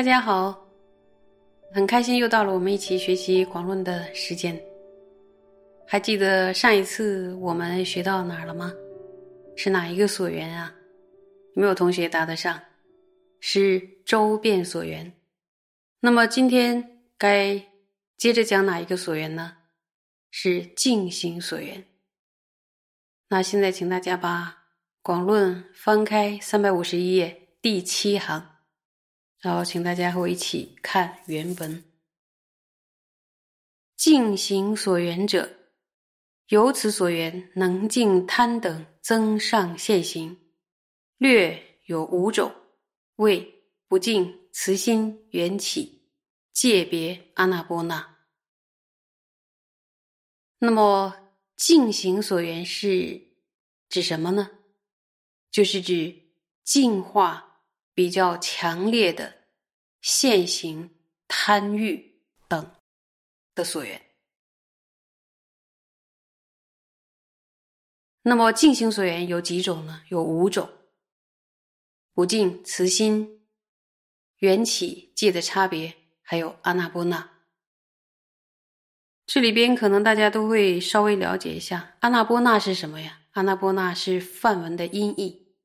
大家好，很开心又到了我们一起学习广论的时间。还记得上一次我们学到哪儿了吗？是哪一个所缘啊？有没有同学答得上？是周遍所缘。那么今天该接着讲哪一个所缘呢？是净心所缘。那现在请大家把广论翻开三百五十一页第七行。然后，请大家和我一起看原文。净行所缘者，由此所缘能尽贪等增上现行，略有五种：为不净慈心缘起、界别阿那波那。那么，净行所缘是指什么呢？就是指净化。比较强烈的现行贪欲等的所缘。那么净行所缘有几种呢？有五种：不净、慈心、缘起、界的差别，还有阿那波那。这里边可能大家都会稍微了解一下，阿那波那是什么呀？阿那波那是梵文的音译，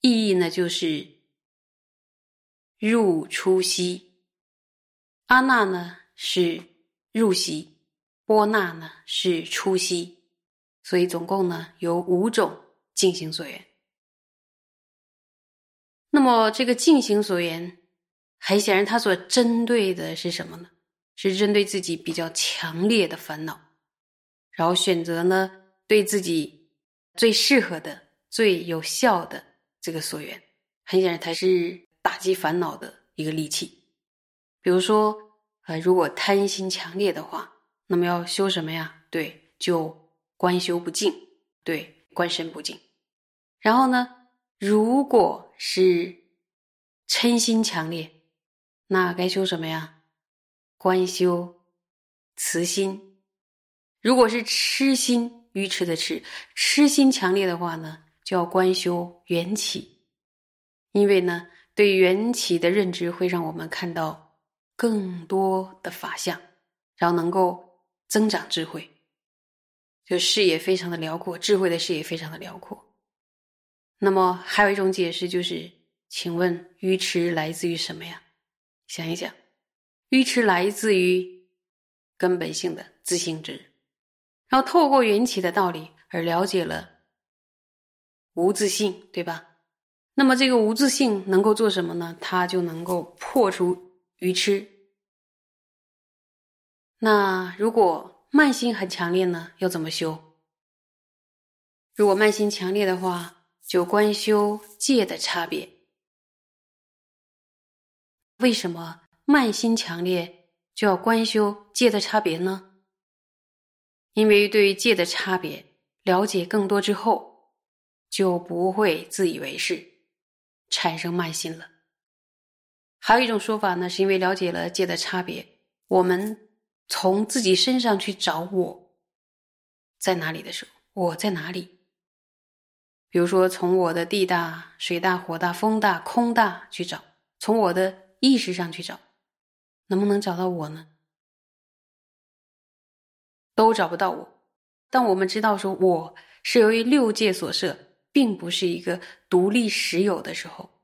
意义呢就是。入出息，阿那呢是入息，波那呢是出息，所以总共呢有五种进行所缘。那么这个进行所缘，很显然，它所针对的是什么呢？是针对自己比较强烈的烦恼，然后选择呢对自己最适合的、最有效的这个所缘。很显然，它是。打击烦恼的一个利器，比如说，呃，如果贪心强烈的话，那么要修什么呀？对，就观修不净，对，观身不净。然后呢，如果是嗔心强烈，那该修什么呀？观修慈心。如果是痴心，愚痴的痴，痴心强烈的话呢，就要观修缘起，因为呢。对缘起的认知会让我们看到更多的法相，然后能够增长智慧，就视野非常的辽阔，智慧的视野非常的辽阔。那么还有一种解释就是，请问愚痴来自于什么呀？想一想，愚痴来自于根本性的自性质，然后透过缘起的道理而了解了无自性，对吧？那么这个无自性能够做什么呢？它就能够破除愚痴。那如果慢心很强烈呢？要怎么修？如果慢心强烈的话，就观修戒的差别。为什么慢心强烈就要观修戒的差别呢？因为对于戒的差别了解更多之后，就不会自以为是。产生慢心了。还有一种说法呢，是因为了解了界的差别，我们从自己身上去找我在哪里的时候，我在哪里？比如说，从我的地大、水大、火大、风大、空大去找，从我的意识上去找，能不能找到我呢？都找不到我。但我们知道，说我是由于六界所设。并不是一个独立实有的时候，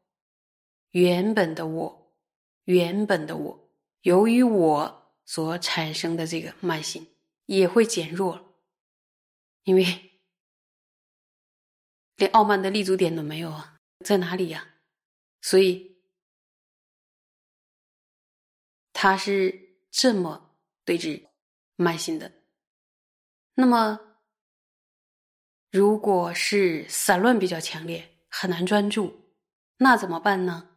原本的我，原本的我，由于我所产生的这个慢心也会减弱，因为连傲慢的立足点都没有啊，在哪里呀？所以他是这么对峙慢心的，那么。如果是散乱比较强烈，很难专注，那怎么办呢？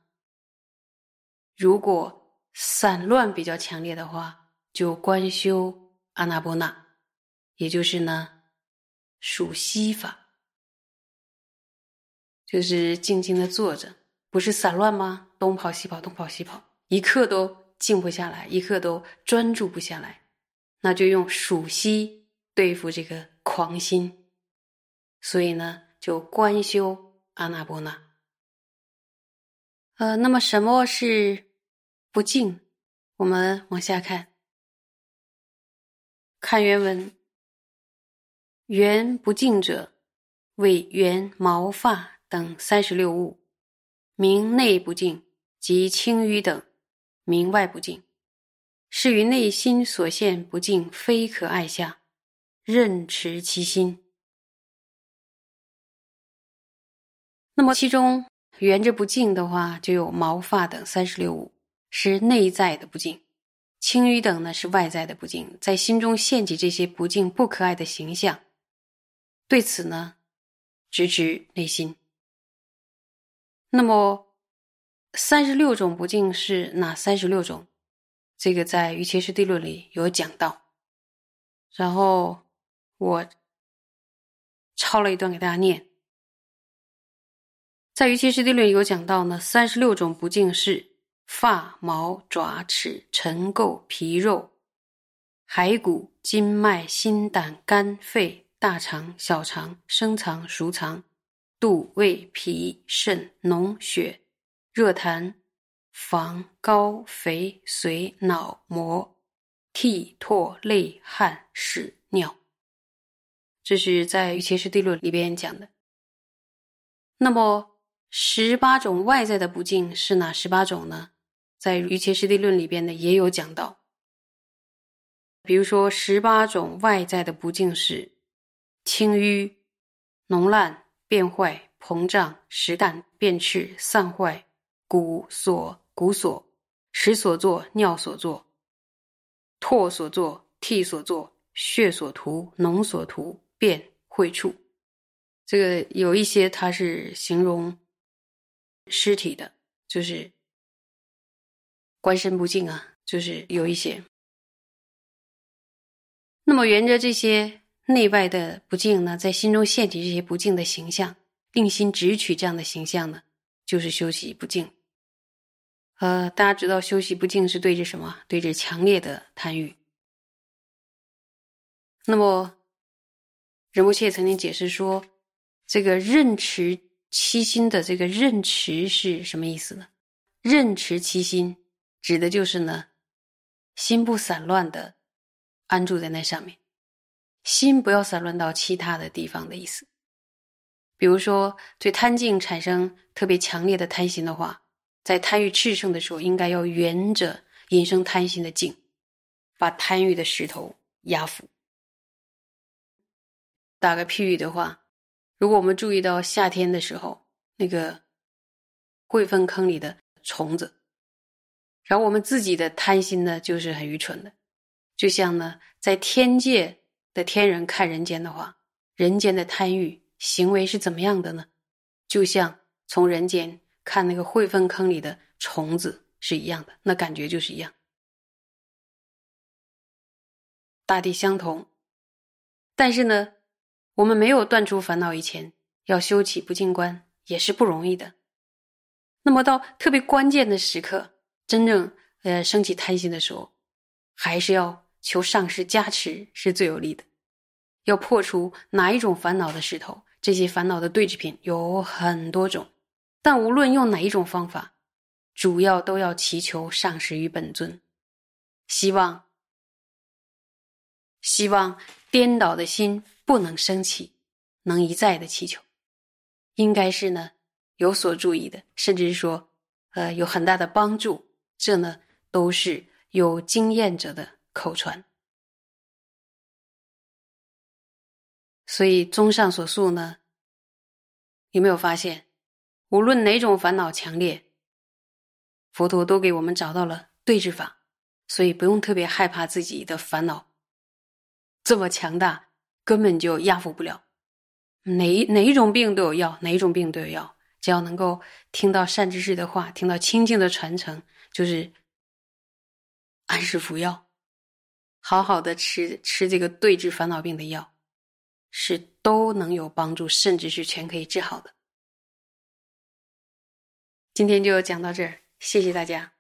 如果散乱比较强烈的话，就观修阿那波那，也就是呢数息法，就是静静的坐着，不是散乱吗？东跑西跑，东跑西跑，一刻都静不下来，一刻都专注不下来，那就用数息对付这个狂心。所以呢，就观修阿那波那。呃，那么什么是不净，我们往下看，看原文。缘不净者，为缘毛发等三十六物，名内不净，即青瘀等，名外不净。是于内心所现不净，非可爱下，任持其心。那么其中圆着不净的话，就有毛发等三十六物，是内在的不净；青瘀等呢，是外在的不净。在心中现起这些不净不可爱的形象。对此呢，直指内心。那么，三十六种不净是哪三十六种？这个在《瑜伽师地论》里有讲到。然后我抄了一段给大家念。在《瑜伽师地论》有讲到呢，三十六种不净是发、毛、爪、齿、尘垢、皮肉、骸骨、筋脉、心、胆、肝、肺。大肠、小肠、生肠、熟肠、肚、胃、脾、肾、脓、血、热痰、房、膏、肥、髓、脑、膜、涕、唾、泪、汗、屎、尿，这是在《瑜伽师地论》里边讲的。那么，十八种外在的不净是哪十八种呢？在《瑜伽师地论》里边呢也有讲到。比如说，十八种外在的不净是。青瘀、脓烂、变坏、膨胀、实淡、变赤、散坏、骨所、骨所、屎所作、尿所作、唾所作、涕所作、血所涂、脓所涂、便秽处。这个有一些它是形容尸体的，就是官身不净啊，就是有一些。那么沿着这些。内外的不净呢，在心中现起这些不净的形象，定心直取这样的形象呢，就是修习不净。呃，大家知道修习不净是对着什么？对着强烈的贪欲。那么仁波切曾经解释说，这个任持七心的这个任持是什么意思呢？任持七心指的就是呢，心不散乱的安住在那上面。心不要散乱到其他的地方的意思。比如说，对贪境产生特别强烈的贪心的话，在贪欲炽盛的时候，应该要沿着引生贪心的境，把贪欲的石头压服。打个譬喻的话，如果我们注意到夏天的时候，那个会粪坑里的虫子，然后我们自己的贪心呢，就是很愚蠢的，就像呢，在天界。的天人看人间的话，人间的贪欲行为是怎么样的呢？就像从人间看那个会粪坑里的虫子是一样的，那感觉就是一样。大地相同，但是呢，我们没有断除烦恼以前，要修起不净观也是不容易的。那么到特别关键的时刻，真正呃升起贪心的时候，还是要。求上师加持是最有利的。要破除哪一种烦恼的石头？这些烦恼的对治品有很多种，但无论用哪一种方法，主要都要祈求上师与本尊。希望，希望颠倒的心不能升起，能一再的祈求。应该是呢有所注意的，甚至说，呃，有很大的帮助。这呢都是有经验者的。口传，所以综上所述呢，有没有发现，无论哪种烦恼强烈，佛陀都给我们找到了对治法，所以不用特别害怕自己的烦恼这么强大，根本就压服不了。哪哪一种病都有药，哪一种病都有药，只要能够听到善知识的话，听到清净的传承，就是按时服药。好好的吃吃这个对治烦恼病的药，是都能有帮助，甚至是全可以治好的。今天就讲到这儿，谢谢大家。